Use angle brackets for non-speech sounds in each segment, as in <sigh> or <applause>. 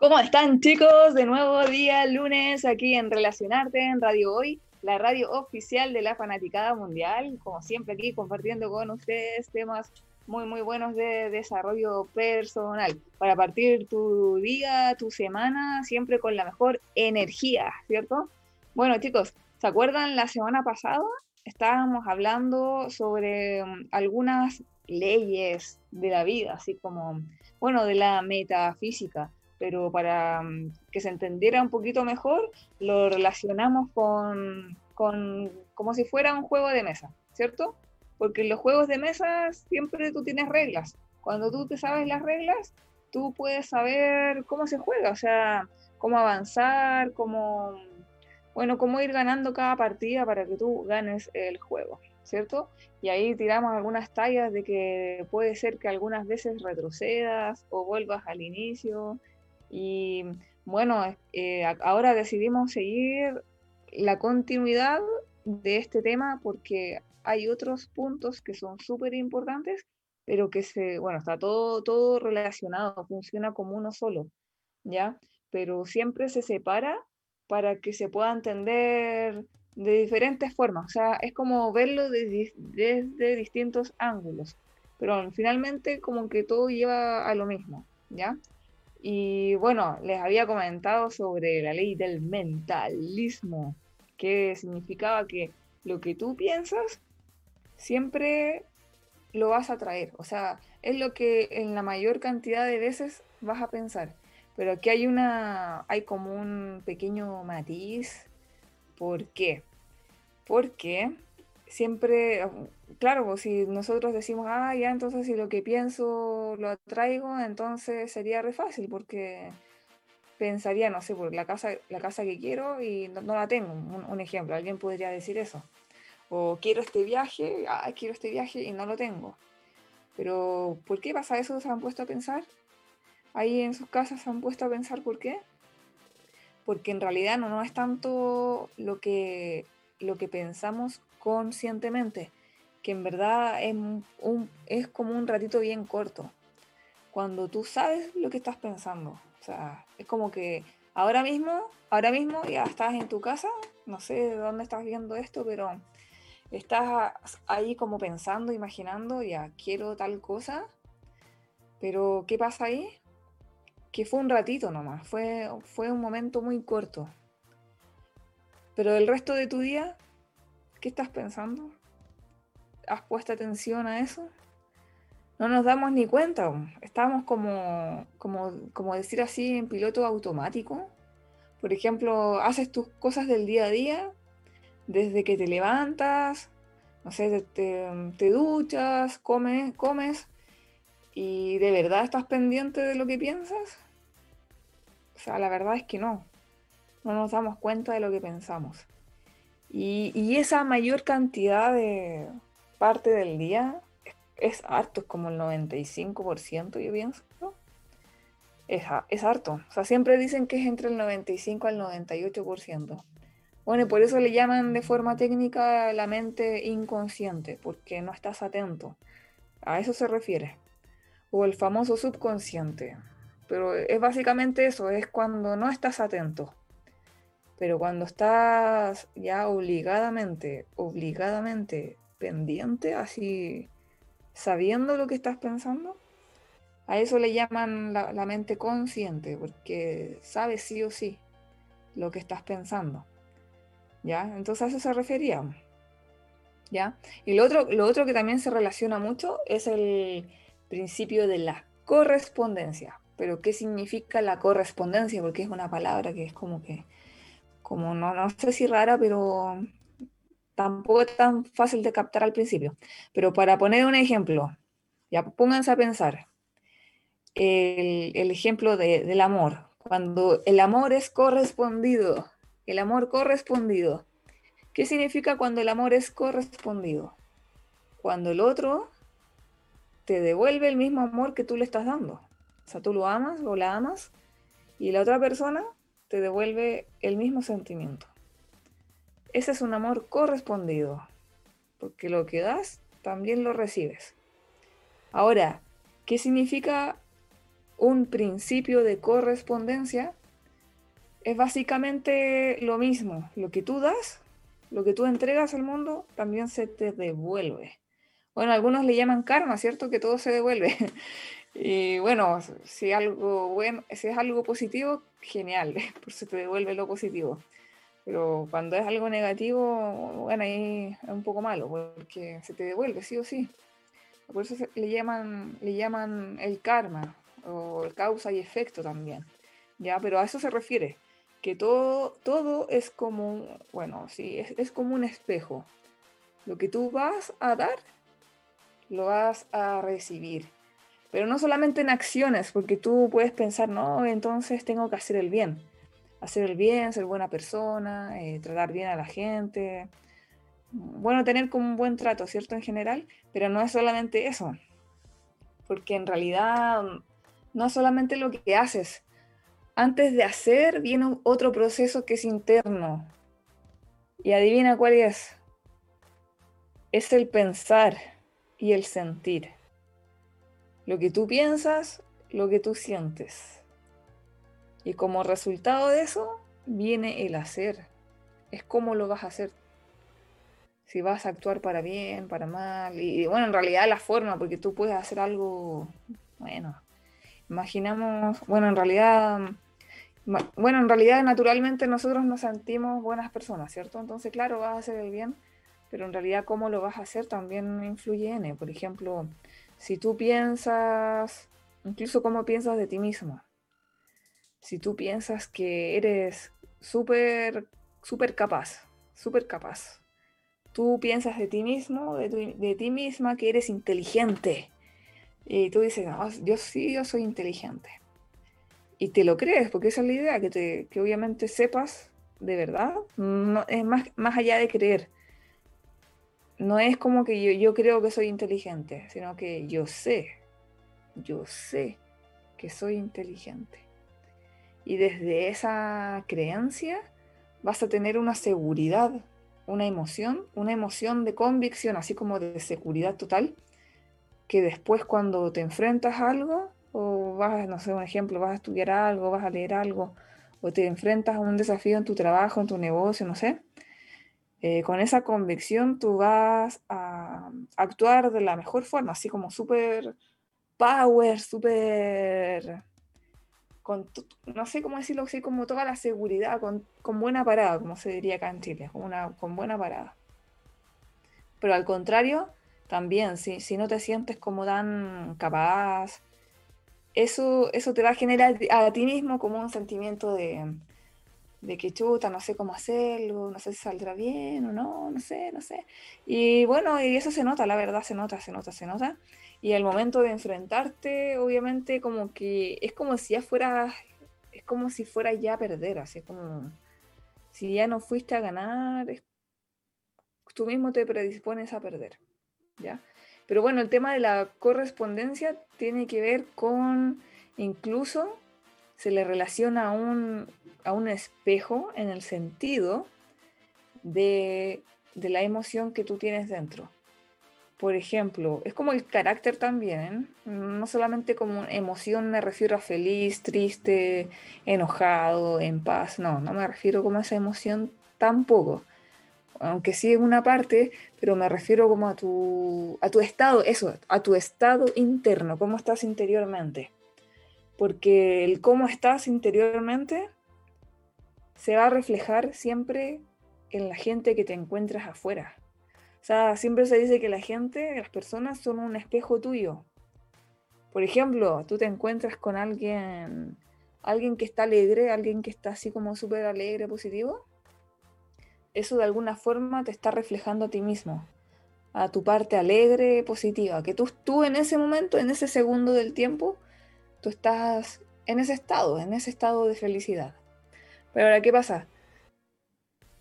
¿Cómo están chicos? De nuevo día lunes aquí en Relacionarte en Radio Hoy, la radio oficial de la Fanaticada Mundial. Como siempre aquí compartiendo con ustedes temas muy muy buenos de desarrollo personal para partir tu día, tu semana siempre con la mejor energía, ¿cierto? Bueno chicos, ¿se acuerdan la semana pasada? Estábamos hablando sobre um, algunas leyes de la vida, así como, bueno, de la metafísica pero para mm, que se entendiera un poquito mejor, lo relacionamos con, con como si fuera un juego de mesa, ¿cierto? Porque en los juegos de mesa siempre tú tienes reglas. Cuando tú te sabes las reglas, tú puedes saber cómo se juega, o sea, cómo avanzar, cómo, bueno, cómo ir ganando cada partida para que tú ganes el juego, ¿cierto? Y ahí tiramos algunas tallas de que puede ser que algunas veces retrocedas o vuelvas al inicio, y bueno, eh, ahora decidimos seguir la continuidad de este tema porque hay otros puntos que son súper importantes, pero que se, bueno, está todo, todo relacionado, funciona como uno solo, ¿ya? Pero siempre se separa para que se pueda entender de diferentes formas, o sea, es como verlo desde, desde distintos ángulos, pero finalmente como que todo lleva a lo mismo, ¿ya? Y bueno, les había comentado sobre la ley del mentalismo, que significaba que lo que tú piensas siempre lo vas a traer. O sea, es lo que en la mayor cantidad de veces vas a pensar. Pero aquí hay una, hay como un pequeño matiz. ¿Por qué? Porque siempre, claro, pues, si nosotros decimos, ah, ya, entonces si lo que pienso lo atraigo, entonces sería re fácil, porque pensaría, no sé, por la casa, la casa que quiero y no, la tengo. Un, ejemplo, alguien podría decir eso. O quiero este viaje, ah, quiero este viaje y no lo tengo. Pero, ¿por qué pasa eso? ¿Se han puesto a pensar? Ahí en sus casas se han puesto a pensar por qué. Porque en realidad no, no es tanto lo que, lo que pensamos conscientemente, que en verdad es, un, es como un ratito bien corto. Cuando tú sabes lo que estás pensando, o sea, es como que ahora mismo, ahora mismo ya estás en tu casa, no sé de dónde estás viendo esto, pero estás ahí como pensando, imaginando, ya quiero tal cosa, pero ¿qué pasa ahí? Que fue un ratito nomás, fue, fue un momento muy corto. Pero el resto de tu día ¿Qué estás pensando? ¿Has puesto atención a eso? No nos damos ni cuenta. Estamos como, como, como decir así, en piloto automático. Por ejemplo, haces tus cosas del día a día, desde que te levantas, no sé, te, duchas, comes, comes, y de verdad estás pendiente de lo que piensas. O sea, la verdad es que no. No nos damos cuenta de lo que pensamos. Y, esa mayor cantidad de parte del día es, harto, es como el 95%, yo pienso. Es, es harto. O sea, siempre dicen que es entre el 95 al 98%. Bueno, y por eso le llaman de forma técnica la mente inconsciente, porque no estás atento. A eso se refiere. O el famoso subconsciente. Pero es básicamente eso, es cuando no estás atento. Pero cuando estás ya obligadamente, obligadamente pendiente, así sabiendo lo que estás pensando, a eso le llaman la, mente consciente, porque sabes sí o sí lo que estás pensando. ¿Ya? Entonces a eso se refería. ¿Ya? Y lo otro, lo otro que también se relaciona mucho es el principio de la correspondencia. Pero ¿qué significa la correspondencia? Porque es una palabra que es como que como no, no sé si rara, pero tampoco es tan fácil de captar al principio. Pero para poner un ejemplo, ya pónganse a pensar, el, ejemplo del amor, cuando el amor es correspondido, el amor correspondido, ¿qué significa cuando el amor es correspondido? Cuando el otro te devuelve el mismo amor que tú le estás dando. O sea, tú lo amas o la amas y la otra persona te devuelve el mismo sentimiento. Ese es un amor correspondido, porque lo que das también lo recibes. Ahora, ¿qué significa un principio de correspondencia, es básicamente lo mismo. Lo que tú das, lo que tú entregas al mundo, también se te devuelve. Bueno, algunos le llaman karma, ¿cierto? Que todo se devuelve. <laughs> Y bueno, si, algo bueno, si es algo positivo, genial, <laughs> pues se te devuelve lo positivo. Pero cuando es algo negativo, bueno, ahí es un poco malo, porque se te devuelve, sí o sí. Por eso le llaman, le llaman el karma, o causa y efecto también. ¿Ya? Pero a eso se refiere, que todo, todo es como, bueno, sí, es, es como un espejo. Lo que tú vas a dar, lo vas a recibir. Pero no solamente en acciones, porque tú puedes pensar, no, entonces tengo que hacer el bien. Hacer el bien, ser buena persona, eh, tratar bien a la gente. Bueno, tener como un buen trato, ¿cierto? En general, pero no es solamente eso. Porque en realidad no es solamente lo que haces. Antes de hacer viene otro proceso que es interno. Y adivina cuál es. Es el pensar y el sentir. Lo que tú piensas, lo que tú sientes. Y como resultado de eso viene el hacer. Es cómo lo vas a hacer. Si vas a actuar para bien, para mal. Y, bueno, en realidad la forma, porque tú puedes hacer algo, bueno, imaginamos, bueno, en realidad, bueno, en realidad naturalmente nosotros nos sentimos buenas personas, ¿cierto? Entonces, claro, vas a hacer el bien, pero en realidad cómo lo vas a hacer también influye en, por ejemplo, si tú piensas, incluso cómo piensas de ti mismo, si tú piensas que eres súper, súper capaz, súper capaz, tú piensas de ti mismo, de, ti misma, que eres inteligente, y tú dices, yo sí, yo soy inteligente. Y te lo crees, porque esa es la idea, que obviamente sepas de verdad, no, es más, más allá de creer no es como que yo, creo que soy inteligente, sino que yo sé, yo sé que soy inteligente. Y desde esa creencia vas a tener una seguridad, una emoción, una emoción de convicción, así como de seguridad total, que después cuando te enfrentas a algo, o vas, no sé, un ejemplo, vas a estudiar algo, vas a leer algo, o te enfrentas a un desafío en tu trabajo, en tu negocio, no sé, eh, con esa convicción tú vas a actuar de la mejor forma, así como súper power, súper, no sé cómo decirlo, así como toda la seguridad, con, buena parada, como se diría acá en Chile, con, con buena parada. Pero al contrario, también, si, no te sientes como tan capaz, eso te va a generar a ti mismo como un sentimiento de, de que chuta, no sé cómo hacerlo, no sé si saldrá bien o no, no sé, no sé. Y bueno, y eso se nota, la verdad, se nota, se nota, se nota. Y el momento de enfrentarte, obviamente, como que es como si ya fueras, es como si fuera ya a perder, así como si ya no fuiste a ganar, tú mismo te predispones a perder, ¿ya? Pero bueno, el tema de la correspondencia tiene que ver con incluso se le relaciona a un, a un espejo en el sentido de, la emoción que tú tienes dentro. Por ejemplo, es como el carácter también, no solamente como emoción me refiero a feliz, triste, enojado, en paz, no, no me refiero como a esa emoción tampoco, aunque sí en una parte, pero me refiero como a tu, a tu estado, eso, a tu estado interno, cómo estás interiormente porque el cómo estás interiormente se va a reflejar siempre en la gente que te encuentras afuera. O sea, siempre se dice que la gente, las personas son un espejo tuyo. Por ejemplo, tú te encuentras con alguien, alguien que está alegre, alguien que está así como súper alegre, positivo. Eso de alguna forma te está reflejando a ti mismo, a tu parte alegre, positiva, que tú, tú en ese momento, en ese segundo del tiempo, tú estás en ese estado, en ese estado de felicidad. Pero ahora, ¿qué pasa?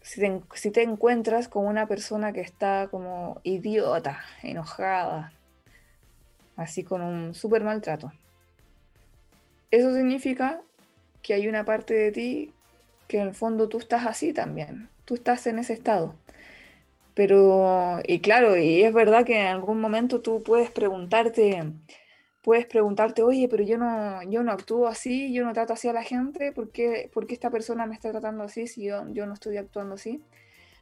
Si te, encuentras con una persona que está como idiota, enojada, así con un súper maltrato, eso significa que hay una parte de ti que en el fondo tú estás así también, tú estás en ese estado. Pero, y claro, y es verdad que en algún momento tú puedes preguntarte, puedes preguntarte, oye, pero yo no, yo no actúo así, yo no trato así a la gente, ¿por qué, esta persona me está tratando así si yo, yo no estoy actuando así?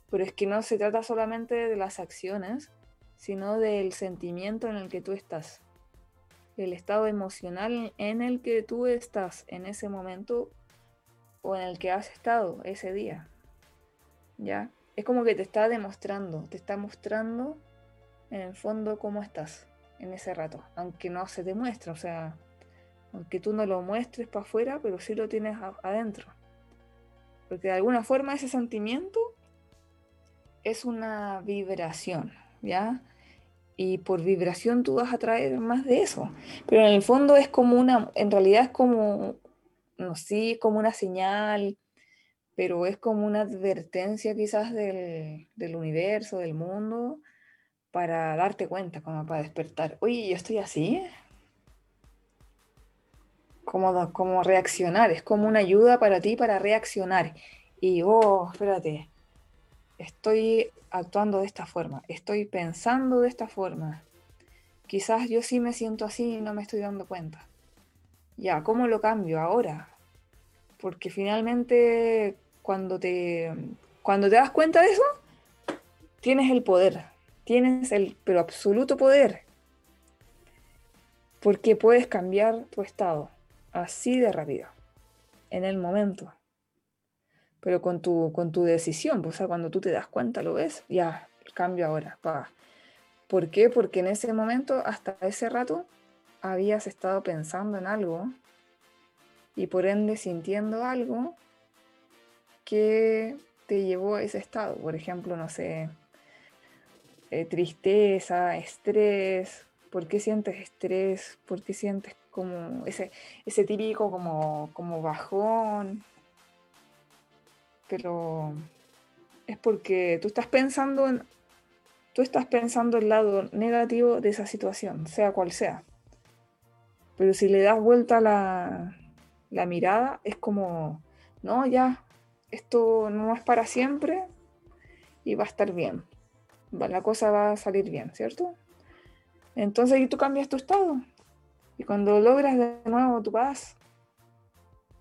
Pero es que no se trata solamente de las acciones, sino del sentimiento en el que tú estás, el estado emocional en el que tú estás en ese momento o en el que has estado ese día. ¿Ya? Es como que te está demostrando, te está mostrando en el fondo cómo estás en ese rato, aunque no se te muestra, o sea, aunque tú no lo muestres para afuera, pero sí lo tienes adentro. Porque de alguna forma ese sentimiento es una vibración, ¿ya? Y por vibración tú vas a traer más de eso. Pero en el fondo es como una, en realidad es como, no sé, como una señal, pero es como una advertencia quizás del, del universo, del mundo, para darte cuenta, como para despertar. Oye, yo estoy así. Como, como reaccionar, es como una ayuda para ti para reaccionar. Y, oh, espérate, estoy actuando de esta forma, estoy pensando de esta forma. Quizás yo sí me siento así y no me estoy dando cuenta. Ya, ¿cómo lo cambio ahora? Porque finalmente cuando te, cuando te das cuenta de eso, tienes el poder tienes el pero absoluto poder. Porque puedes cambiar tu estado así de rápido, en el momento. Pero con tu, con tu decisión, pues, o sea, cuando tú te das cuenta, lo ves, ya, cambio ahora. Pa. ¿Por qué? Porque en ese momento, hasta ese rato, habías estado pensando en algo y por ende sintiendo algo que te llevó a ese estado. Por ejemplo, no sé, eh, tristeza, estrés, ¿por qué sientes estrés? ¿Por qué sientes como ese, ese típico como, bajón? Pero es porque tú estás pensando en, tú estás pensando el lado negativo de esa situación, sea cual sea. Pero si le das vuelta la, la mirada, es como, no, ya, esto no es para siempre y va a estar bien la cosa va a salir bien, ¿cierto? Entonces ahí tú cambias tu estado. Y cuando logras de nuevo tu paz,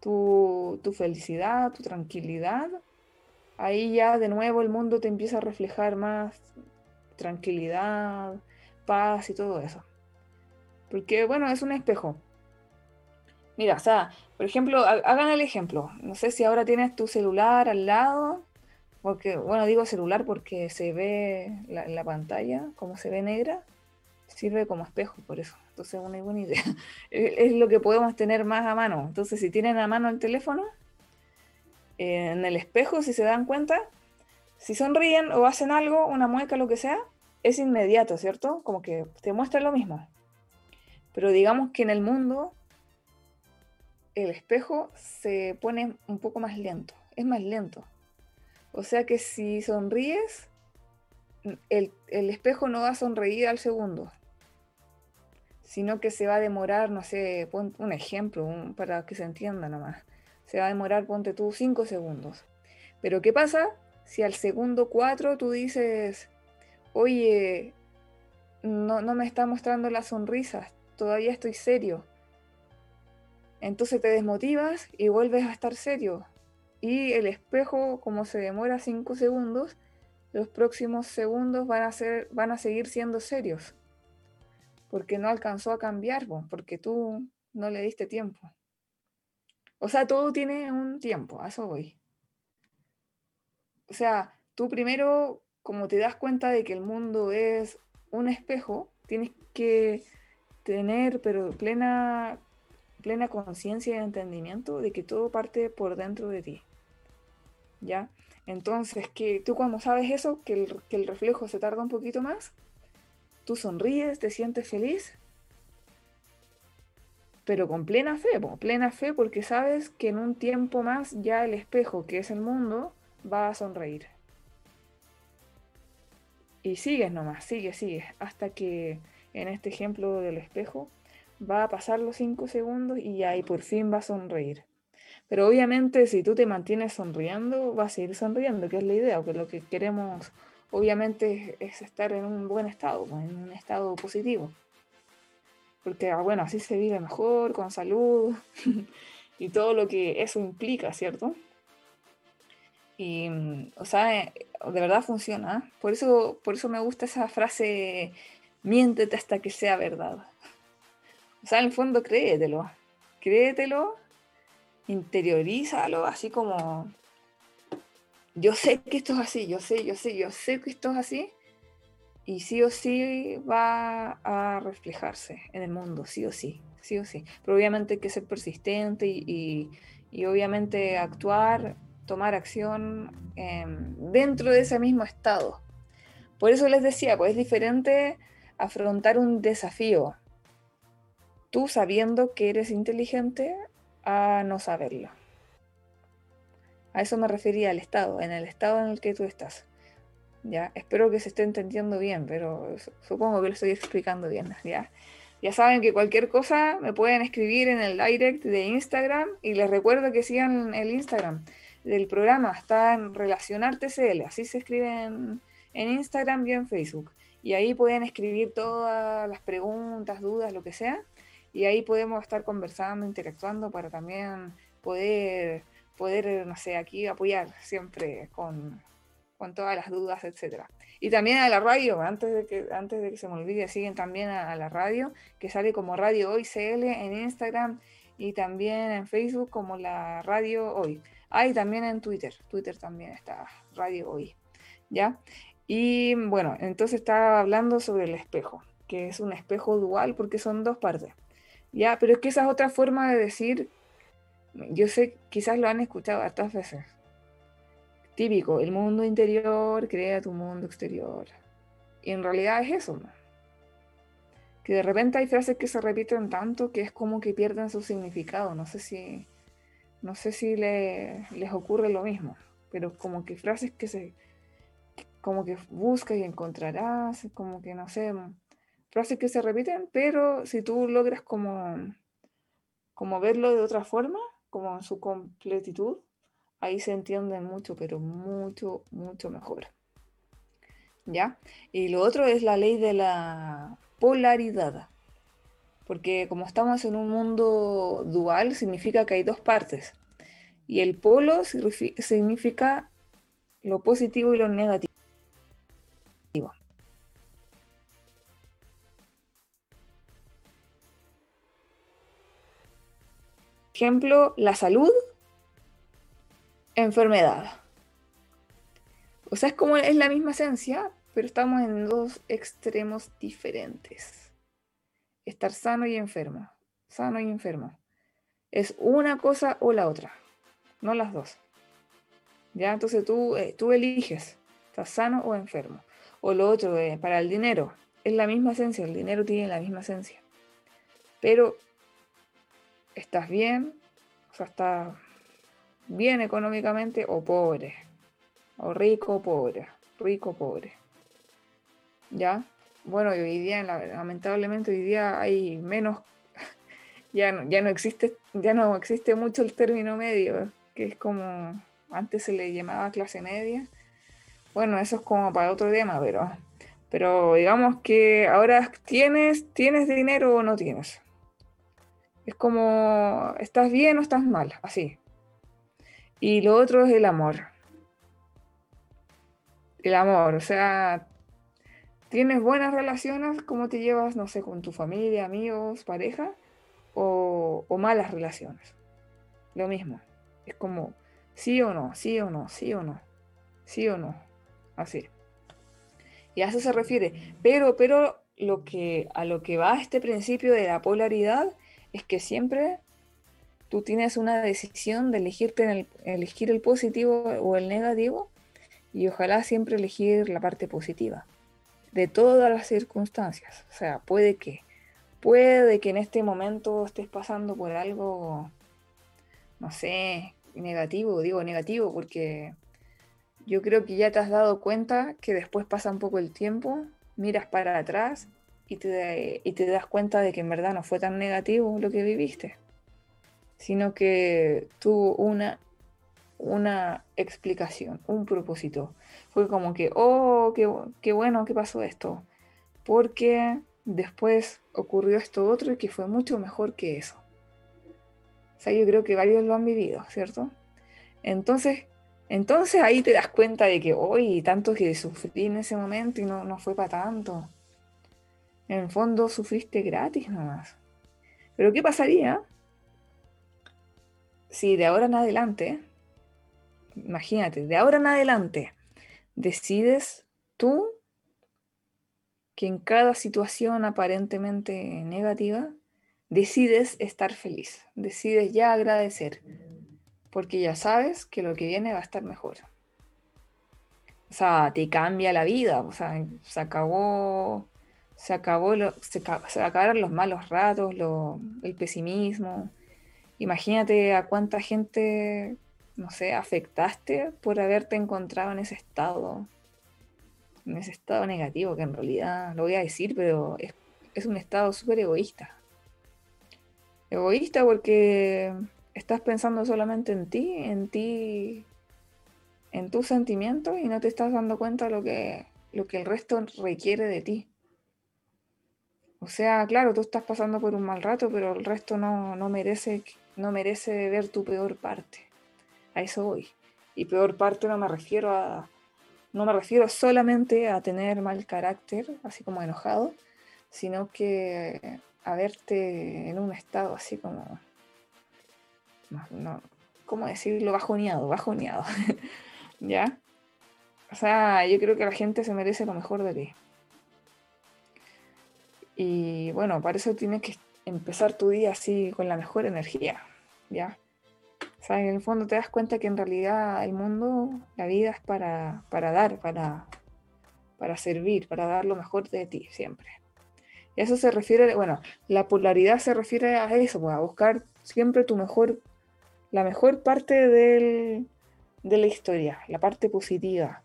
tu, tu felicidad, tu tranquilidad, ahí ya de nuevo el mundo te empieza a reflejar más tranquilidad, paz y todo eso. Porque, bueno, es un espejo. Mira, o sea, por ejemplo, hagan el ejemplo. No sé si ahora tienes tu celular al lado porque, bueno, digo celular porque se ve la, la pantalla, como se ve negra, sirve como espejo, por eso. Entonces, una buena idea. <laughs> es lo que podemos tener más a mano. Entonces, si tienen a mano el teléfono, en el espejo, si se dan cuenta, si sonríen o hacen algo, una mueca, lo que sea, es inmediato, ¿cierto? Como que te muestra lo mismo. Pero digamos que en el mundo el espejo se pone un poco más lento, es más lento. O sea que si sonríes, el, espejo no va a sonreír al segundo, sino que se va a demorar, no sé, un ejemplo para que se entienda nomás. Se va a demorar, ponte tú, 5 segundos. Pero ¿qué pasa si al segundo 4 tú dices, oye, no, no me está mostrando las sonrisas, todavía estoy serio? Entonces te desmotivas y vuelves a estar serio. Y el espejo, como se demora 5 segundos, los próximos segundos van a, ser, van a seguir siendo serios. Porque no alcanzó a cambiar, porque tú no le diste tiempo. O sea, todo tiene un tiempo, a eso voy. O sea, tú primero, como te das cuenta de que el mundo es un espejo, tienes que tener pero plena plena conciencia y entendimiento de que todo parte por dentro de ti. ¿ya? Entonces, que tú cuando sabes eso, que el, reflejo se tarda un poquito más, tú sonríes, te sientes feliz, pero con plena fe, plena fe porque sabes que en un tiempo más ya el espejo, que es el mundo, va a sonreír. Y sigues nomás, sigues, sigues, hasta que en este ejemplo del espejo va a pasar los 5 segundos y ahí por fin va a sonreír. Pero obviamente si tú te mantienes sonriendo, vas a seguir sonriendo, que es la idea, que lo que queremos obviamente es estar en un buen estado, pues, en un estado positivo. porque ah, bueno, así se vive mejor, con salud <laughs> y todo lo que eso implica, ¿cierto? Y, o sea, eh, de verdad funciona. Por eso, por eso me gusta esa frase, miéntete hasta que sea verdad. O sea, en el fondo, créetelo. Créetelo, interiorízalo, así como, yo sé que esto es así, yo sé, yo sé, yo sé que esto es así. Y sí o sí va a reflejarse en el mundo, sí o sí, sí o sí. Pero obviamente hay que ser persistente y, y obviamente actuar tomar acción em, dentro de ese mismo estado. Por eso les decía, pues es diferente afrontar un desafío, tú sabiendo que eres inteligente, a no saberlo. A eso me refería al estado, en el estado en el que tú estás. ¿ya? Espero que se esté entendiendo bien, pero supongo que lo estoy explicando bien. ¿ya? ya saben que cualquier cosa me pueden escribir en el direct de Instagram y les recuerdo que sigan el Instagram del programa está en Relacionar TCL, así se escribe en, Instagram y en Facebook. Y ahí pueden escribir todas las preguntas, dudas, lo que sea. Y ahí podemos estar conversando, interactuando para también poder, poder no sé, aquí apoyar siempre con, todas las dudas, etcétera. Y también a la radio, antes de que, antes de que se me olvide, siguen también a, la radio, que sale como Radio Hoy CL en Instagram y también en Facebook como la Radio Hoy. Ah, y también en Twitter. Twitter también está Radio Hoy. ¿Ya? Y bueno, entonces estaba hablando sobre el espejo, que es un espejo dual porque son dos partes. ¿Ya? Pero es que esa es otra forma de decir, yo sé, quizás lo han escuchado hartas veces. Típico, el mundo interior crea tu mundo exterior. Y en realidad es eso, ¿no? Que de repente hay frases que se repiten tanto que es como que pierden su significado. No sé si no sé si les ocurre lo mismo, pero como que frases que se, como que buscas y encontrarás, como que no sé, frases que se repiten, pero si tú logras como, como verlo de otra forma, como en su completitud, ahí se entienden mucho, pero mucho, mucho mejor. ¿Ya? Y lo otro es la ley de la polaridad. Porque como estamos en un mundo dual, significa que hay dos partes. Y el polo significa lo positivo y lo negativo. Ejemplo, la salud, enfermedad. O sea, es como es la misma esencia, pero estamos en dos extremos diferentes estar sano y enfermo, sano y enfermo. Es una cosa o la otra, no las dos. Ya, entonces tú, eh, tú eliges, estás sano o enfermo. O lo otro, eh, para el dinero, es la misma esencia, el dinero tiene la misma esencia. Pero estás bien, o sea, estás bien económicamente o pobre, o rico o pobre, rico o pobre. ¿Ya? bueno, hoy día, lamentablemente, hoy día hay menos, <laughs> ya no, ya no existe, ya no existe mucho el término medio, que es como antes se le llamaba clase media. Bueno, eso es como para otro tema, pero, pero digamos que ahora tienes, tienes dinero o no tienes. Es como, ¿estás bien o estás mal? Así. Y lo otro es el amor. El amor, o sea, ¿Tienes buenas relaciones? ¿Cómo te llevas, no sé, con tu familia, amigos, pareja? O, malas relaciones. Lo mismo. Es como sí o no, sí o no, sí o no, sí o no. Así. Y a eso se refiere. Pero, pero lo que, a lo que va este principio de la polaridad es que siempre tú tienes una decisión de elegirte en el, elegir el positivo o el negativo y ojalá siempre elegir la parte positiva de todas las circunstancias. O sea, puede que, puede que en este momento estés pasando por algo, no sé, negativo, digo negativo porque yo creo que ya te has dado cuenta que después pasa un poco el tiempo, miras para atrás y te, y te das cuenta de que en verdad no fue tan negativo lo que viviste, sino que tuvo una, una explicación, un propósito fue como que, oh, qué, qué bueno que pasó esto. Porque después ocurrió esto otro y que fue mucho mejor que eso. O sea, yo creo que varios lo han vivido, ¿cierto? Entonces, entonces ahí te das cuenta de que hoy tanto que sufrí en ese momento y no, no fue para tanto. En el fondo sufriste gratis nomás. Pero ¿qué pasaría si de ahora en adelante, imagínate, de ahora en adelante, decides tú que en cada situación aparentemente negativa, decides estar feliz, decides ya agradecer, porque ya sabes que lo que viene va a estar mejor. O sea, te cambia la vida, o sea, se acabó, se acabó, se, acabaron los malos ratos, el pesimismo. Imagínate a cuánta gente, no sé, afectaste por haberte encontrado en ese estado en ese estado negativo, que en realidad lo voy a decir, pero es, un estado súper egoísta. Egoísta porque estás pensando solamente en ti, en ti, en tus sentimientos y no te estás dando cuenta de lo que, lo que el resto requiere de ti. O sea, claro, tú estás pasando por un mal rato, pero el resto no, no, merece, no merece ver tu peor parte. A eso voy. Y peor parte no me refiero a, no me refiero solamente a tener mal carácter, así como enojado, sino que a verte en un estado así como, no, ¿cómo decirlo? Bajoneado, bajoneado. <laughs> ¿Ya? O sea, yo creo que la gente se merece lo mejor de ti. Y bueno, para eso tienes que empezar tu día así con la mejor energía, ¿ya? en el fondo te das cuenta que en realidad el mundo, la vida es para, dar, para, para servir, para dar lo mejor de ti siempre. Y eso se refiere, bueno, la polaridad se refiere a eso, pues, a buscar siempre tu mejor, la mejor parte de la historia, la parte positiva.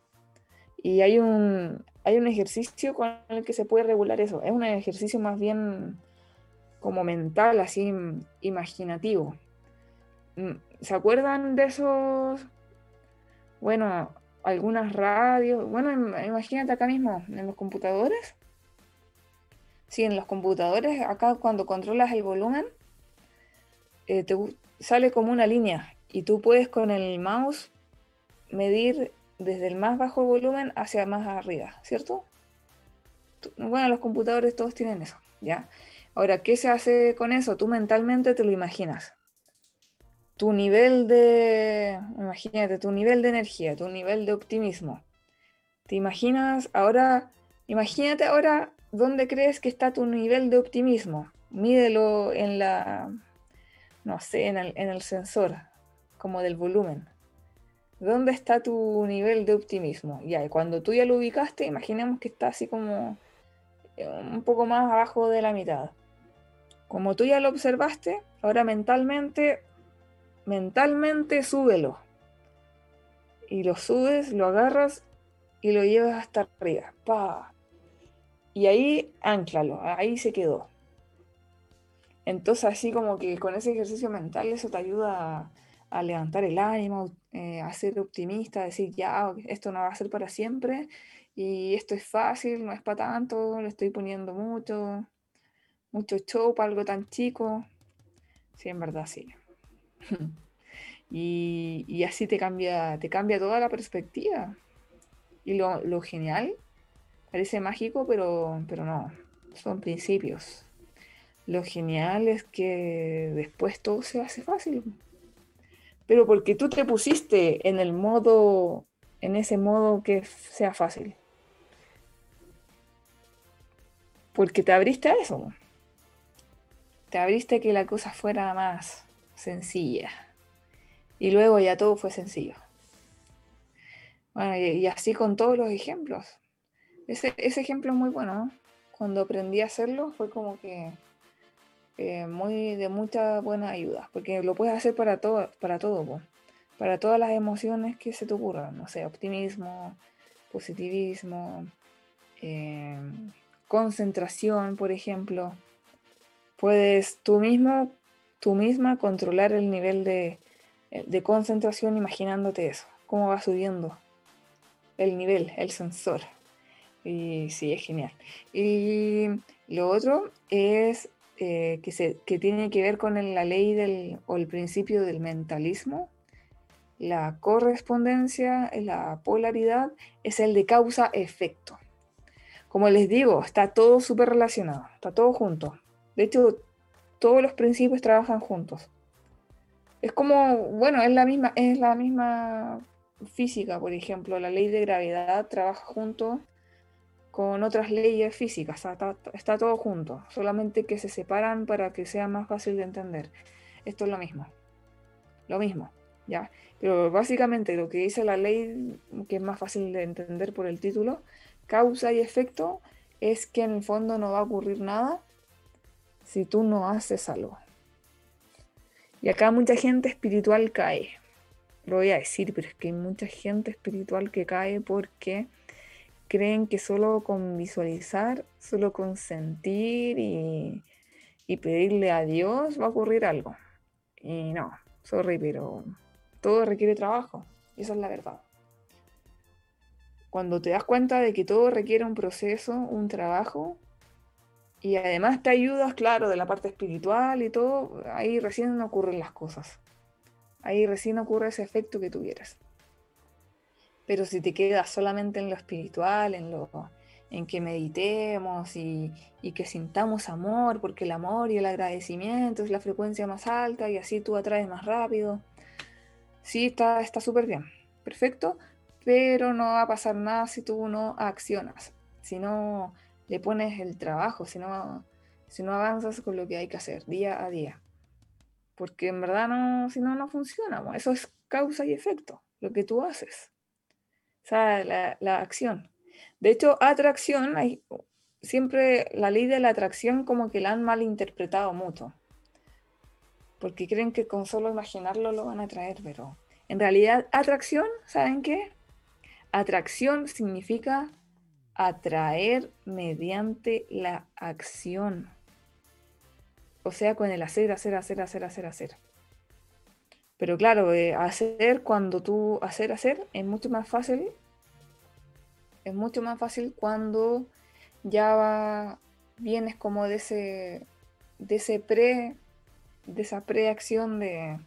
Y hay un, hay un ejercicio con el que se puede regular eso. Es un ejercicio más bien como mental, así imaginativo. Mm, ¿Se acuerdan de esos? Bueno, algunas radios. Bueno, imagínate acá mismo, en los computadores. Sí, en los computadores, acá cuando controlas el volumen, eh, te sale como una línea y tú puedes con el mouse medir desde el más bajo volumen hacia más arriba, ¿cierto? Bueno, los computadores todos tienen eso, ¿ya? Ahora, ¿qué se hace con eso? Tú mentalmente te lo imaginas tu nivel de, imagínate, tu nivel de energía, tu nivel de optimismo. ¿Te imaginas ahora, imagínate ahora dónde crees que está tu nivel de optimismo? Mídelo en la, no sé, en el, en el sensor, como del volumen. ¿Dónde está tu nivel de optimismo? Ya, y cuando tú ya lo ubicaste, imaginemos que está así como eh, un poco más abajo de la mitad. Como tú ya lo observaste, ahora mentalmente mentalmente súbelo. Y lo subes, lo agarras y lo llevas hasta arriba. ¡Pa! Y ahí anclalo, ahí se quedó. Entonces así como que con ese ejercicio mental eso te ayuda a, levantar el ánimo, eh, a ser optimista, a decir, ya, esto no va a ser para siempre y esto es fácil, no es para tanto, le estoy poniendo mucho, mucho show para algo tan chico. Sí, en verdad sí. <laughs> y, así te cambia, te cambia toda la perspectiva. Y lo, genial, parece mágico, pero, pero no, son principios. Lo genial es que después todo se hace fácil. Pero porque tú te pusiste en el modo, en ese modo que sea fácil. Porque te abriste a eso. Te abriste a que la cosa fuera más, sencilla. Y luego ya todo fue sencillo. Bueno, y, así con todos los ejemplos. Ese, ejemplo es muy bueno. Cuando aprendí a hacerlo fue como que eh, muy de mucha buena ayuda, porque lo puedes hacer para todo, para todo, para todas las emociones que se te ocurran, no sé, optimismo, positivismo, eh, concentración, por ejemplo. Puedes tú mismo tú misma controlar el nivel de, concentración imaginándote eso, cómo va subiendo el nivel, el sensor. Y sí, es genial. Y lo otro es eh, que, tiene que ver con la ley del, o el principio del mentalismo. La correspondencia, la polaridad, es el de causa-efecto. Como les digo, está todo súper relacionado, está todo junto. De hecho, todos los principios trabajan juntos. Es como, bueno, es la misma, es la misma física, por ejemplo, la ley de gravedad trabaja junto con otras leyes físicas, está, todo junto, solamente que se separan para que sea más fácil de entender. Esto es lo mismo, lo mismo, ¿ya? Pero básicamente lo que dice la ley, que es más fácil de entender por el título, causa y efecto, es que en el fondo no va a ocurrir nada si tú no haces algo. Y acá mucha gente espiritual cae. Lo voy a decir, pero es que hay mucha gente espiritual que cae porque creen que solo con visualizar, solo con sentir y, y pedirle a Dios va a ocurrir algo. Y no, sorry, pero todo requiere trabajo. Esa es la verdad. Cuando te das cuenta de que todo requiere un proceso, un trabajo, y además te ayudas, claro, de la parte espiritual y todo, ahí recién ocurren las cosas. Ahí recién ocurre ese efecto que tuvieras. Pero si te quedas solamente en lo espiritual, en lo en que meditemos y, que sintamos amor, porque el amor y el agradecimiento es la frecuencia más alta y así tú atraes más rápido. Sí, está súper bien, perfecto, pero no va a pasar nada si tú no accionas. Si no le pones el trabajo, si no, si no avanzas con lo que hay que hacer día a día. Porque en verdad no, si no, no funciona. Eso es causa y efecto, lo que tú haces. La, acción. De hecho, atracción, hay, siempre la ley de la atracción como que la han malinterpretado mucho. Porque creen que con solo imaginarlo lo van a traer, pero en realidad atracción, ¿saben qué? Atracción significa atraer mediante la acción. O sea, con el hacer, hacer, hacer, hacer, hacer, hacer. Pero claro, eh, hacer cuando tú hacer, hacer es mucho más fácil. Es mucho más fácil cuando ya vienes como de ese, de ese pre, de esa preacción de,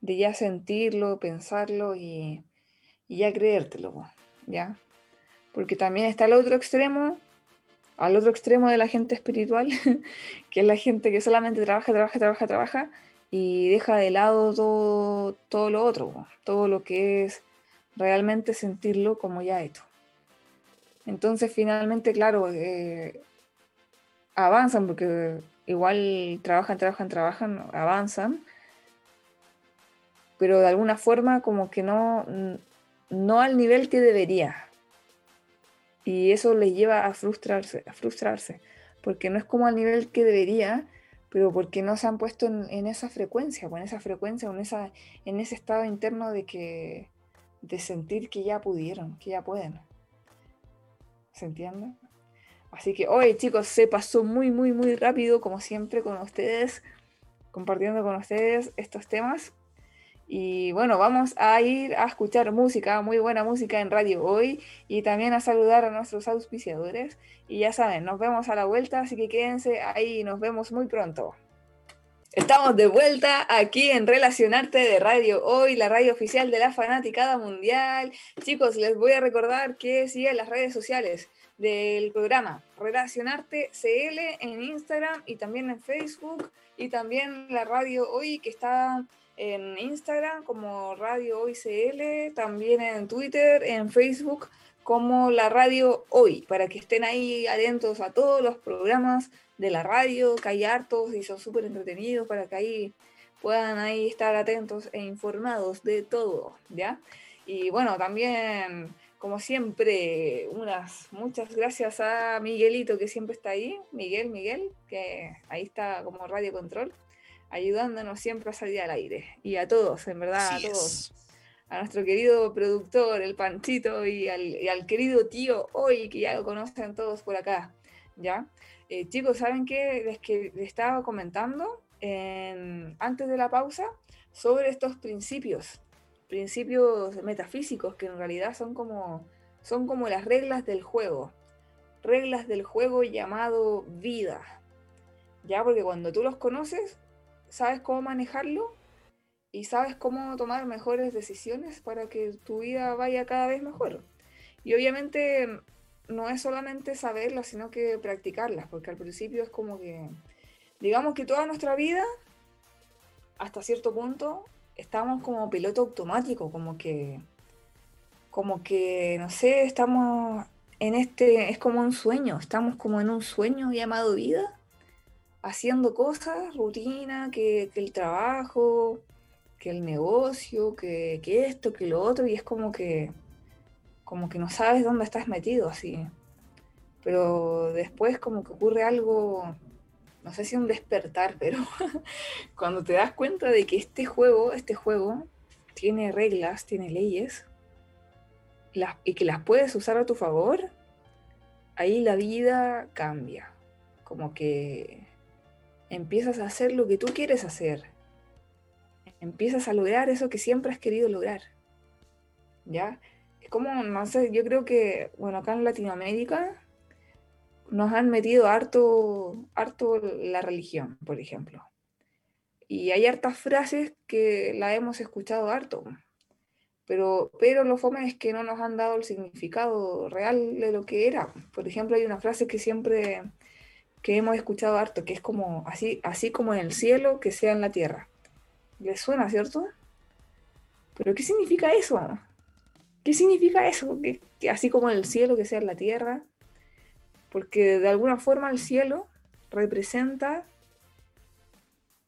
de ya sentirlo, pensarlo y, ya creértelo, ¿ya? porque también está el otro extremo, al otro extremo de la gente espiritual, <laughs> que es la gente que solamente trabaja, trabaja, trabaja, trabaja y deja de lado todo, todo lo otro, todo lo que es realmente sentirlo como ya hecho. Entonces finalmente, claro, eh, avanzan porque igual trabajan, trabajan, trabajan, avanzan, pero de alguna forma como que no, no al nivel que debería. Y eso les lleva a frustrarse, a frustrarse, porque no es como al nivel que debería, pero porque no se han puesto en, esa frecuencia, o en esa frecuencia, o en, esa, en ese estado interno de que de sentir que ya pudieron, que ya pueden. ¿Se entiende? Así que hoy chicos, se pasó muy, muy, muy rápido, como siempre, con ustedes, compartiendo con ustedes estos temas. Y bueno, vamos a ir a escuchar música, muy buena música en radio hoy y también a saludar a nuestros auspiciadores. Y ya saben, nos vemos a la vuelta, así que quédense ahí y nos vemos muy pronto. Estamos de vuelta aquí en Relacionarte de Radio Hoy, la radio oficial de la Fanaticada Mundial. Chicos, les voy a recordar que sigan las redes sociales del programa Relacionarte CL en Instagram y también en Facebook y también la radio Hoy que está en Instagram como Radio Hoy CL, también en Twitter, en Facebook como la Radio Hoy, para que estén ahí atentos a todos los programas de la radio, que hay hartos y son súper entretenidos para que ahí puedan ahí estar atentos e informados de todo, ¿ya? Y bueno, también, como siempre, unas muchas gracias a Miguelito que siempre está ahí, Miguel, Miguel, que ahí está como Radio Control ayudándonos siempre a salir al aire. Y a todos, en verdad, a todos. A nuestro querido productor, el Panchito, y al, querido tío hoy, que ya lo conocen todos por acá. ¿Ya? Eh, chicos, ¿saben qué? Les, que les estaba comentando antes de la pausa sobre estos principios, principios metafísicos que en realidad son como, son como las reglas del juego. reglas del juego llamado vida. Ya, porque cuando tú los conoces, sabes cómo manejarlo y sabes cómo tomar mejores decisiones para que tu vida vaya cada vez mejor. Y obviamente no es solamente saberlas, sino que practicarlas, porque al principio es como que, digamos que toda nuestra vida, hasta cierto punto, estamos como piloto automático, como que, como que, no sé, estamos en este, es como un sueño, estamos como en un sueño llamado vida, haciendo cosas, rutina, que, el trabajo, que el negocio, que, que, esto, que lo otro, y es como que, como que no sabes dónde estás metido así. Pero después como que ocurre algo, no sé si un despertar, pero <laughs> cuando te das cuenta de que este juego, este juego, tiene reglas, tiene leyes, y que las puedes usar a tu favor, ahí la vida cambia. Como que empiezas a hacer lo que tú quieres hacer. Empiezas a lograr eso que siempre has querido lograr. ¿Ya? Es como, no sé, yo creo que, bueno, acá en Latinoamérica nos han metido harto, harto la religión, por ejemplo. Y hay hartas frases que la hemos escuchado harto. Pero, pero lo fome es que no nos han dado el significado real de lo que era. Por ejemplo, hay una frase que siempre que hemos escuchado harto, que es como así, así como en el cielo, que sea en la tierra. ¿Les suena, cierto? Pero ¿qué significa eso? ¿Qué significa eso? Que, que así como en el cielo, que sea la tierra. Porque de alguna forma el cielo representa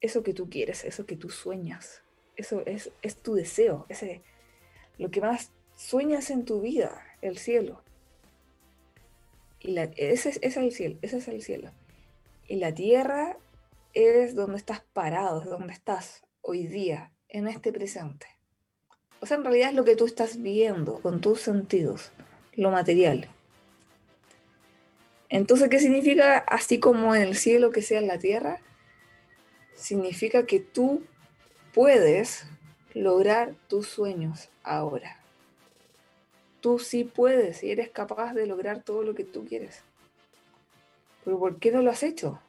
eso que tú quieres, eso que tú sueñas. Eso es, es tu deseo, ese, lo que más sueñas en tu vida, el cielo. Y la, ese, es el cielo, ese es el cielo. Y la tierra es donde estás parado, es donde estás hoy día, en este presente. O sea, en realidad es lo que tú estás viendo con tus sentidos, lo material. Entonces, ¿qué significa así como en el cielo que sea en la tierra? Significa que tú puedes lograr tus sueños ahora. Tú sí puedes y eres capaz de lograr todo lo que tú quieres. Pero ¿por qué no lo has hecho?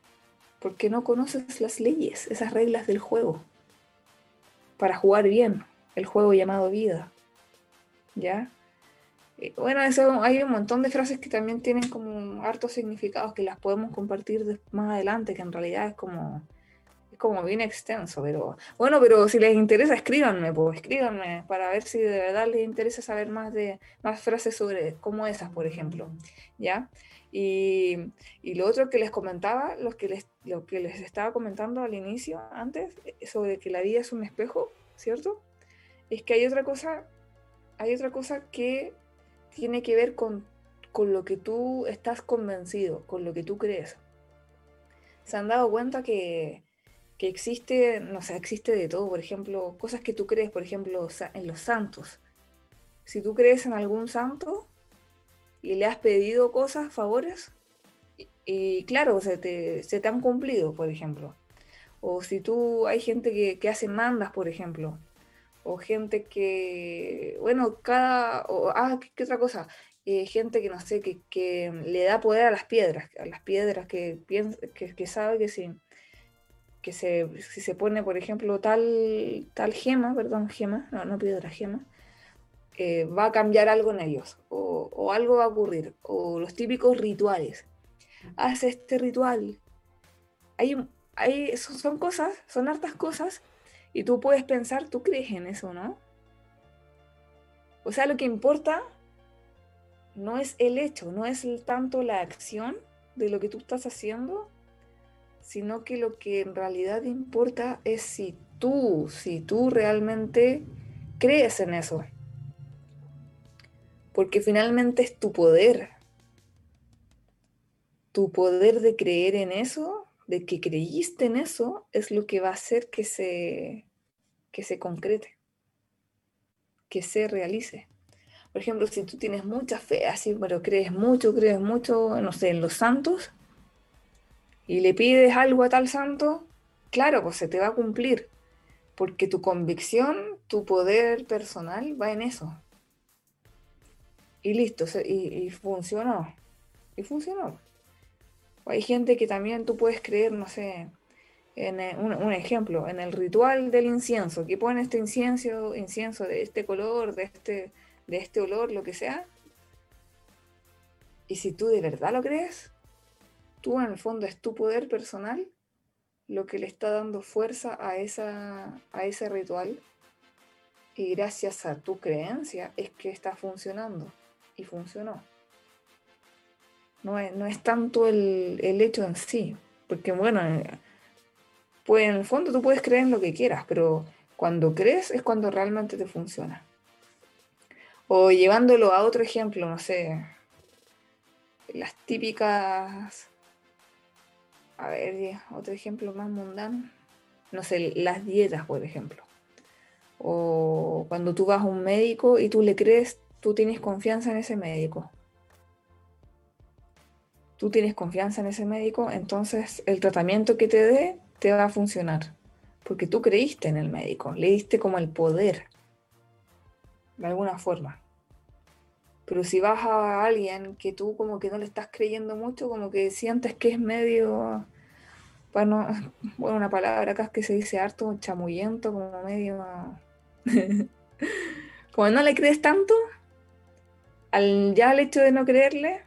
Porque no conoces las leyes, esas reglas del juego. Para jugar bien, el juego llamado vida. ¿Ya? Eh, bueno, eso, hay un montón de frases que también tienen como hartos significados que las podemos compartir más adelante, que en realidad es como, es como bien extenso, pero bueno, pero si les interesa, escríbanme, pues escríbanme para ver si de verdad les interesa saber más de más frases sobre como esas, por ejemplo, ¿ya? Y, lo otro que les comentaba, lo que les, lo que les estaba comentando al inicio, antes, eh, sobre que la vida es un espejo, ¿cierto? Es que hay otra cosa, hay otra cosa que tiene que ver con, con lo que tú estás convencido, con lo que tú crees. Se han dado cuenta que, que existe, no sé, existe de todo, por ejemplo, cosas que tú crees, por ejemplo, en los santos. Si tú crees en algún santo, y le has pedido cosas, favores, y, claro, se te, se te, han cumplido, por ejemplo. O si tú, hay gente que, que hace mandas, por ejemplo. O gente que, bueno, cada, o, ah, ¿qué, otra cosa? Eh, gente que no sé, que, que, le da poder a las piedras, a las piedras que, piensa, que, que sabe que si, que se, si se pone, por ejemplo, tal, tal gema, perdón, gema, no, no piedra, gema, eh, va a cambiar algo en ellos, o, algo va a ocurrir, o los típicos rituales. Haz este ritual. Hay, hay, son, cosas, son hartas cosas, y tú puedes pensar, tú crees en eso, ¿no? O sea, lo que importa no es el hecho, no es tanto la acción de lo que tú estás haciendo, sino que lo que en realidad importa es si tú, si tú realmente crees en eso porque finalmente es tu poder. Tu poder de creer en eso, de que creíste en eso, es lo que va a hacer que se, que se concrete, que se realice. Por ejemplo, si tú tienes mucha fe, así, pero crees mucho, crees mucho, no sé, en los santos, y le pides algo a tal santo, claro, pues se te va a cumplir, porque tu convicción, tu poder personal va en eso, y listo, y, funcionó. Y funcionó. Hay gente que también tú puedes creer, no sé, en eh, un, ejemplo, en el ritual del incienso, que pone este incienso, incienso de este color, de este, de este olor, lo que sea. Y si tú de verdad lo crees, tú en el fondo es tu poder personal lo que le está dando fuerza a, esa, a ese ritual. Y gracias a tu creencia es que está funcionando. Y funcionó. No es, no es tanto el, el hecho en sí. Porque bueno, pues en el fondo tú puedes creer en lo que quieras, pero cuando crees es cuando realmente te funciona. O llevándolo a otro ejemplo, no sé, las típicas, a ver, otro ejemplo más mundano, no sé, las dietas, por ejemplo. O cuando tú vas a un médico y tú le crees, tú tienes confianza en ese médico. Tú tienes confianza en ese médico, entonces el tratamiento que te dé te va a funcionar. Porque tú creíste en el médico, le diste como el poder, de alguna forma. Pero si vas a alguien que tú como que no le estás creyendo mucho, como que sientes que es medio, bueno, <laughs> bueno una palabra acá es que se dice harto, chamuyento, como medio... <laughs> como no le crees tanto, al, ya el hecho de no creerle,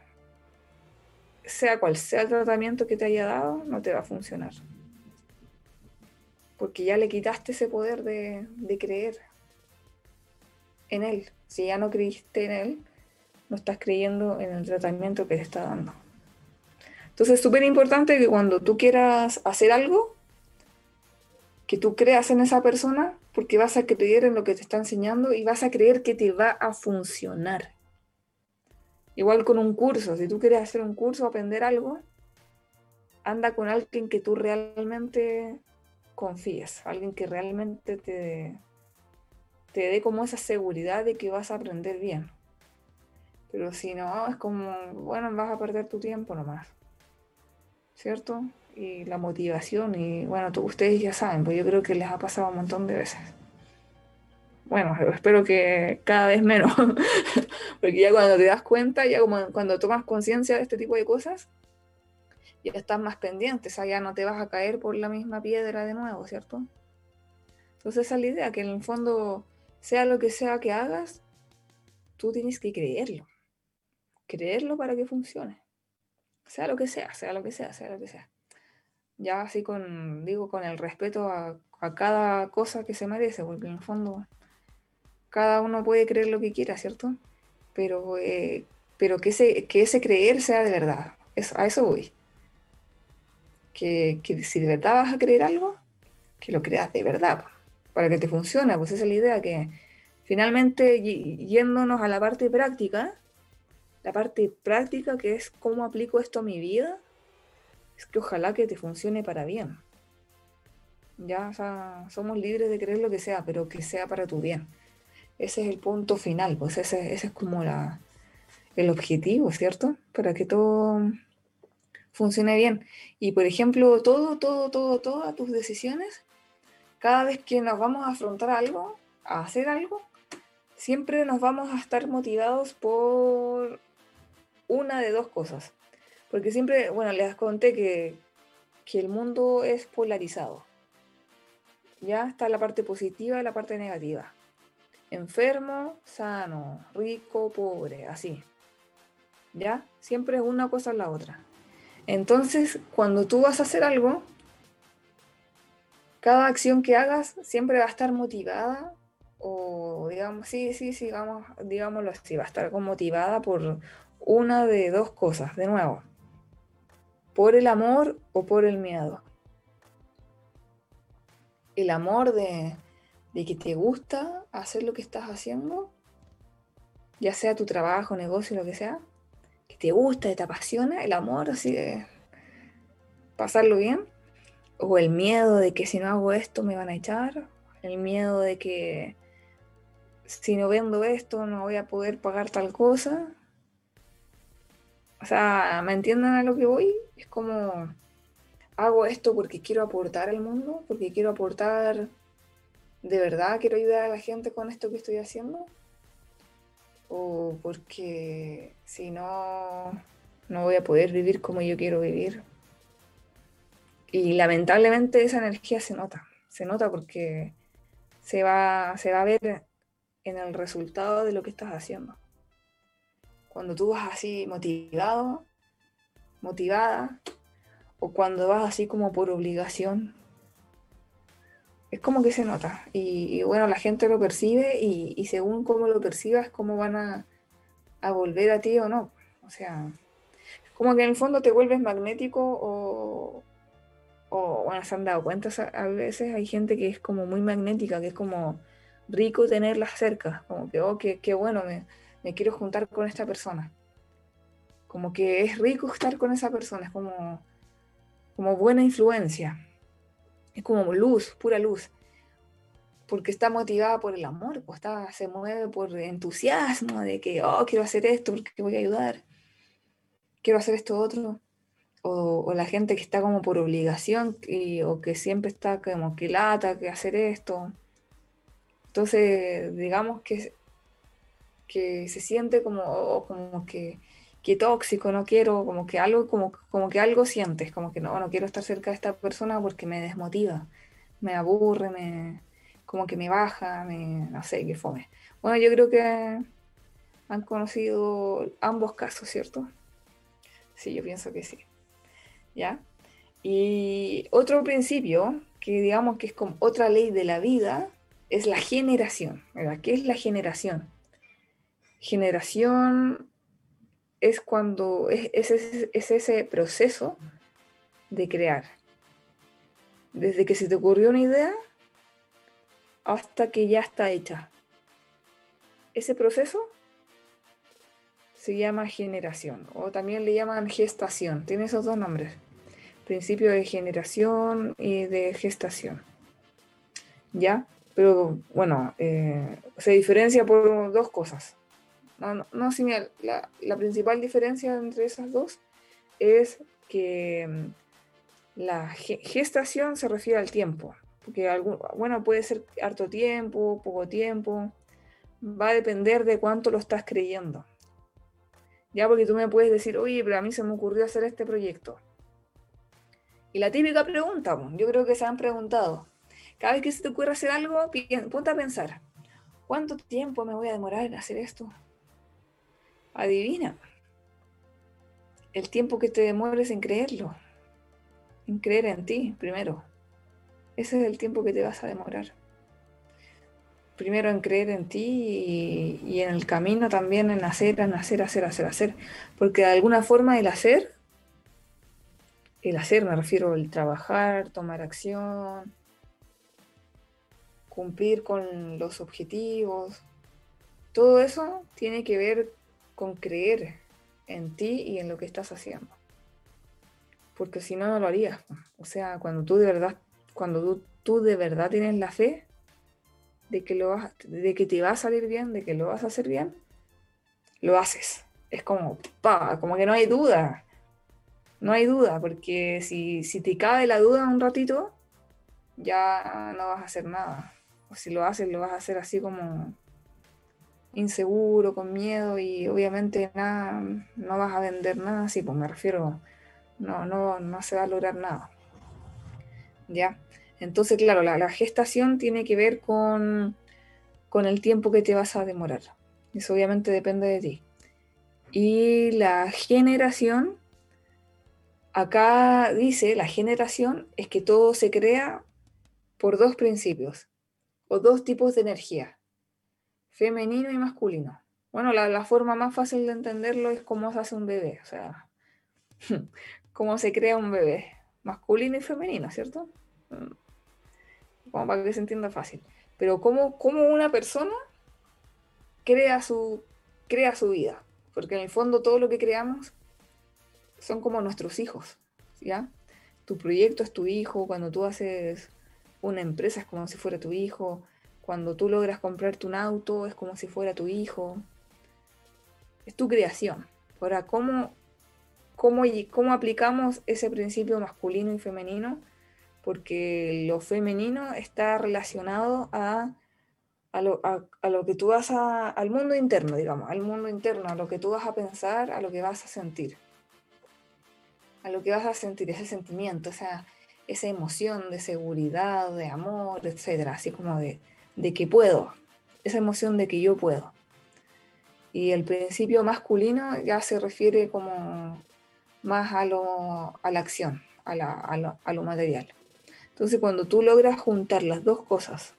sea cual sea el tratamiento que te haya dado, no te va a funcionar porque ya le quitaste ese poder de, creer en él. Si ya no creíste en él, no estás creyendo en el tratamiento que te está dando. Entonces es súper importante que cuando tú quieras hacer algo, que tú creas en esa persona, porque vas a creer en lo que te está enseñando y vas a creer que te va a funcionar. Igual con un curso, si tú quieres hacer un curso, aprender algo, anda con alguien que tú realmente confíes, alguien que realmente te, te dé como esa seguridad de que vas a aprender bien. Pero si no, es como, bueno, vas a perder tu tiempo nomás. ¿Cierto? Y la motivación, y bueno, ustedes ya saben, pues yo creo que les ha pasado un montón de veces. Bueno, <laughs> espero que cada vez menos, <laughs> porque ya cuando te das cuenta, ya como cuando tomas conciencia de este tipo de cosas, ya estás más pendiente, o sea, ya no te vas a caer por la misma piedra de nuevo, ¿cierto? Entonces esa es la idea, que en el fondo, sea lo que sea que hagas, tú tienes que creerlo. Creerlo para que funcione. Sea lo que sea, sea lo que sea, sea lo que sea. Ya así con, digo, con el respeto a, cada cosa que se merece, porque en el fondo cada uno puede creer lo que quiera, ¿cierto? Pero, eh, pero que, ese, que ese creer sea de verdad. a eso voy que, si de verdad vas a creer algo, que lo creas de verdad, para que te funcione, pues esa es la idea, que finalmente yéndonos a la parte práctica, la parte práctica que es cómo aplico esto a mi vida, es que ojalá que te funcione para bien. Ya, somos libres de creer lo que sea, pero que sea para tu bien. Ese es el punto final, pues ese, ese es como la, el objetivo, ¿cierto? Para que todo funcione bien. Y por ejemplo, todo, todo, todo, todas tus decisiones, cada vez que nos vamos a afrontar algo, a hacer algo, siempre nos vamos a estar motivados por una de dos cosas. Porque siempre, bueno, les conté que, que el mundo es polarizado. Ya está la parte positiva y la parte negativa. Enfermo, sano, rico, pobre, así. ¿Ya? Siempre es una cosa o la otra. Entonces, cuando tú vas a hacer algo, cada acción que hagas siempre va a estar motivada o digamos, sí, sí, digamos, digámoslo así, va a estar motivada por una de dos cosas, de nuevo, por el amor o por el miedo. El amor de, de que te gusta hacer lo que estás haciendo, ya sea tu trabajo, negocio, lo que sea, que te gusta, que te apasiona, el amor así de pasarlo bien, o el miedo de que si no hago esto me van a echar, el miedo de que si no vendo esto no voy a poder pagar tal cosa. O sea, ¿me entienden a lo que voy? Es como, hago esto porque quiero aportar al mundo, porque quiero aportar de verdad, quiero ayudar a la gente con esto que estoy haciendo o porque si no, no voy a poder vivir como yo quiero vivir. Y lamentablemente esa energía se nota, se nota porque se va, se va a ver en el resultado de lo que estás haciendo. Cuando tú vas así motivado, motivada, o cuando vas así como por obligación, es como que se nota. Y, bueno, la gente lo percibe y, según cómo lo percibas, cómo van a, a, volver a ti o no. O sea, como que en el fondo te vuelves magnético o, o bueno, se han dado cuenta, a veces hay gente que es como muy magnética, que es como rico tenerla cerca, como que, oh, qué, bueno, me, me, quiero juntar con esta persona. Como que es rico estar con esa persona, es como, como buena influencia, es como luz, pura luz, porque está motivada por el amor, pues está, se mueve por entusiasmo de que, oh, quiero hacer esto porque voy a ayudar, quiero hacer esto otro o, la gente que está como por obligación o que siempre está como que lata, que hacer esto. Entonces, digamos que, que se siente como, como que, que, tóxico, no quiero, como que algo, como, como que algo sientes, como que no, no quiero estar cerca de esta persona porque me desmotiva, me aburre, me, como que me baja, me, no sé, qué fome. Bueno, yo creo que han conocido ambos casos, ¿cierto? Sí, yo pienso que sí. ¿ya? Y otro principio, que digamos que es como otra ley de la vida, es la generación, ¿verdad? ¿Qué es la generación? Generación es cuando es, es, ese proceso de crear. Desde que se te ocurrió una idea hasta que ya está hecha. Ese proceso se llama generación o también le llaman gestación. Tiene esos dos nombres principio de generación y de gestación. ¿Ya? Pero bueno, eh, se diferencia por dos cosas. No, no, no la, la, principal diferencia entre esas dos es que mm, la gestación se refiere al tiempo, porque bueno, puede ser harto tiempo, poco tiempo, va a depender de cuánto lo estás creyendo. Ya porque tú me puedes decir, oye, pero a mí se me ocurrió hacer este proyecto. Y la típica pregunta, yo creo que se han preguntado, cada vez que se te ocurre hacer algo, ponte a pensar, ¿cuánto tiempo me voy a demorar en hacer esto? Adivina. El tiempo que te demores en creerlo, en creer en ti primero. Ese es el tiempo que te vas a demorar. Primero en creer en ti y, en el camino también en hacer, en hacer, hacer, hacer, hacer. Porque de alguna forma el hacer el hacer, me refiero al trabajar, tomar acción, cumplir con los objetivos. Todo eso tiene que ver con creer en ti y en lo que estás haciendo. Porque si no, no lo harías. O sea, cuando tú de verdad, cuando tú, de verdad tienes la fe de que, lo vas, de que te va a salir bien, de que lo vas a hacer bien, lo haces. Es como, pa, como que no hay duda. No hay duda, porque si, te cabe la duda un ratito, ya no vas a hacer nada. O si lo haces, lo vas a hacer así como inseguro, con miedo y obviamente nada, no vas a vender nada así, pues me refiero, no, no, no se va a lograr nada. ¿Ya? Entonces, claro, la, la gestación tiene que ver con, con el tiempo que te vas a demorar. Eso obviamente depende de ti. Y la generación Acá dice, la generación es que todo se crea por dos principios o dos tipos de energía, femenino y masculino. Bueno, la, forma más fácil de entenderlo es cómo se hace un bebé, o sea, <laughs> cómo se crea un bebé, masculino y femenino, ¿cierto? Mm. Como para que se entienda fácil. Pero cómo, cómo una persona crea su, crea su vida, porque en el fondo todo lo que creamos son como nuestros hijos, ¿ya? Tu proyecto es tu hijo, cuando tú haces una empresa es como si fuera tu hijo, cuando tú logras comprarte un auto es como si fuera tu hijo. Es tu creación. Ahora, ¿cómo, cómo, cómo aplicamos ese principio masculino y femenino? Porque lo femenino está relacionado a, a, lo, a lo, que tú vas al mundo interno, digamos, al mundo interno, a lo que tú vas a pensar, a lo que vas a sentir. a lo que vas a sentir, ese sentimiento, esa, esa emoción de seguridad, de amor, etcétera, así como de, de que puedo, esa emoción de que yo puedo. Y el principio masculino ya se refiere como más a, lo, a la acción, a, la, a, lo, a lo material. Entonces cuando tú logras juntar las dos cosas,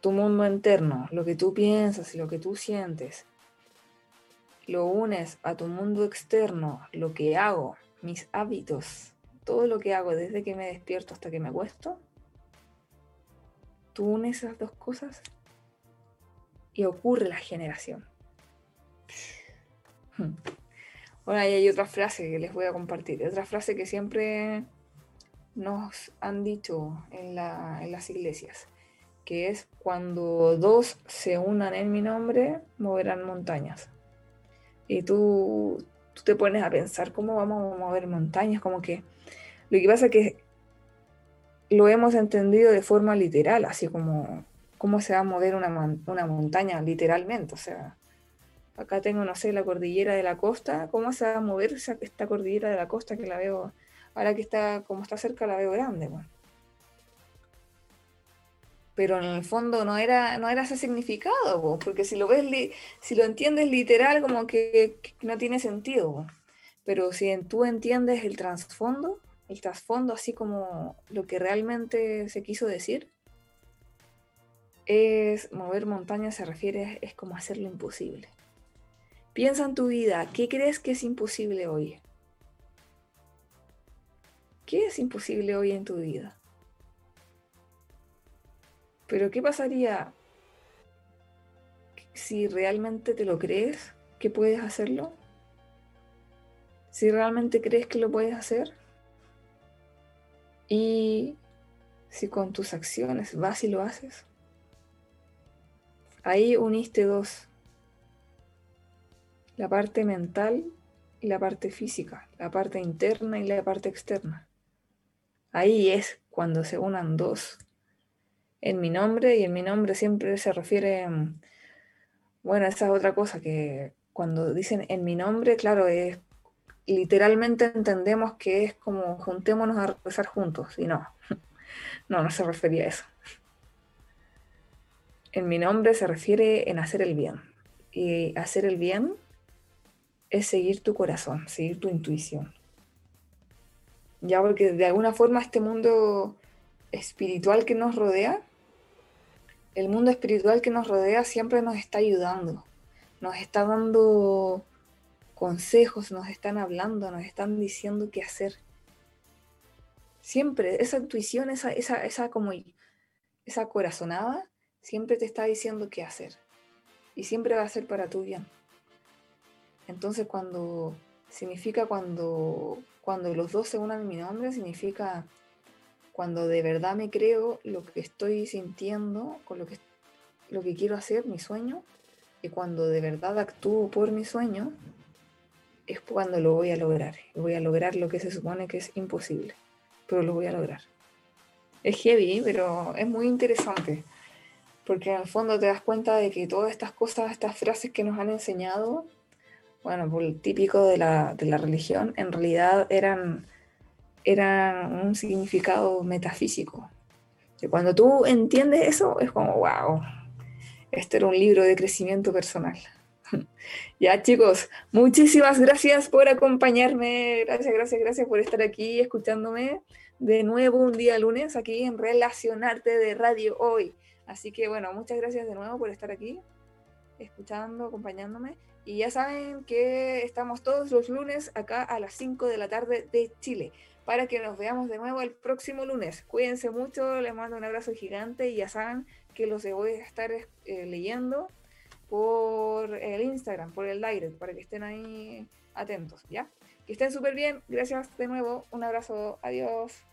tu mundo interno, lo que tú piensas y lo que tú sientes, lo unes a tu mundo externo, lo que hago, mis hábitos, todo lo que hago desde que me despierto hasta que me acuesto, tú unes esas dos cosas y ocurre la generación. Ahora hay otra frase que les voy a compartir, otra frase que siempre nos han dicho en, en las iglesias, que es cuando dos se unan en mi nombre, moverán montañas. Y tú, tú te pones a pensar cómo vamos a mover montañas, como que lo que pasa es que lo hemos entendido de forma literal, así como cómo se va a mover una, una montaña literalmente, o sea, acá tengo, no sé, la cordillera de la costa, ¿cómo se va a mover esta cordillera de la costa que la veo, ahora que está, como está cerca, la veo grande, bueno. Pero en el fondo no era, no era ese significado, porque si lo ves, si lo entiendes literal, como que, no tiene sentido. Pero si tú entiendes el trasfondo, el trasfondo así como lo que realmente se quiso decir, es mover montañas se refiere, es como hacer lo imposible. Piensa en tu vida, ¿qué crees que es imposible hoy? ¿Qué es imposible hoy en tu vida? Pero ¿qué pasaría si realmente te lo crees que puedes hacerlo? Si realmente crees que lo puedes hacer. Y si con tus acciones vas y lo haces. Ahí uniste dos la parte mental y la parte física, la parte interna y la parte externa. Ahí es cuando se unan dos. En mi nombre, y en mi nombre siempre se refiere, bueno, esa es otra cosa, que cuando dicen en mi nombre, claro, es literalmente entendemos que es como juntémonos a rezar juntos, y no, <laughs> no, no se refería a eso. En mi nombre se refiere en hacer el bien. Y hacer el bien es seguir tu corazón, seguir tu intuición. Ya porque de alguna forma este mundo espiritual que nos rodea, el mundo espiritual que nos rodea siempre nos está ayudando, nos está dando consejos, nos están hablando, nos están diciendo qué hacer. Siempre, esa intuición, esa, esa, esa como esa corazonada, siempre te está diciendo qué hacer. Y siempre va a ser para tu bien. Entonces cuando significa cuando, cuando los dos se unan en mi nombre, significa cuando de verdad me creo lo que estoy sintiendo, con lo que, lo que quiero hacer, mi sueño, y cuando de verdad actúo por mi sueño, es cuando lo voy a lograr. Voy a lograr lo que se supone que es imposible, pero lo voy a lograr. Es heavy, pero es muy interesante, porque en el fondo te das cuenta de que todas estas cosas, estas frases que nos han enseñado, bueno, por el típico de la, de la religión, en realidad eran, eran un significado metafísico. Y cuando tú entiendes eso, es como, wow, este era un libro de crecimiento personal. <laughs> ya chicos, muchísimas gracias por acompañarme, gracias, gracias, gracias por estar aquí escuchándome de nuevo un día lunes aquí en Relacionarte de Radio Hoy. Así que bueno, muchas gracias de nuevo por estar aquí, escuchando, acompañándome. Y ya saben que estamos todos los lunes acá a las 5 de la tarde de Chile para que nos veamos de nuevo el próximo lunes. Cuídense mucho, les mando un abrazo gigante y ya saben que los voy a estar eh, leyendo por el Instagram, por el direct, para que estén ahí atentos, ¿ya? Que estén súper bien, gracias de nuevo, un abrazo, adiós.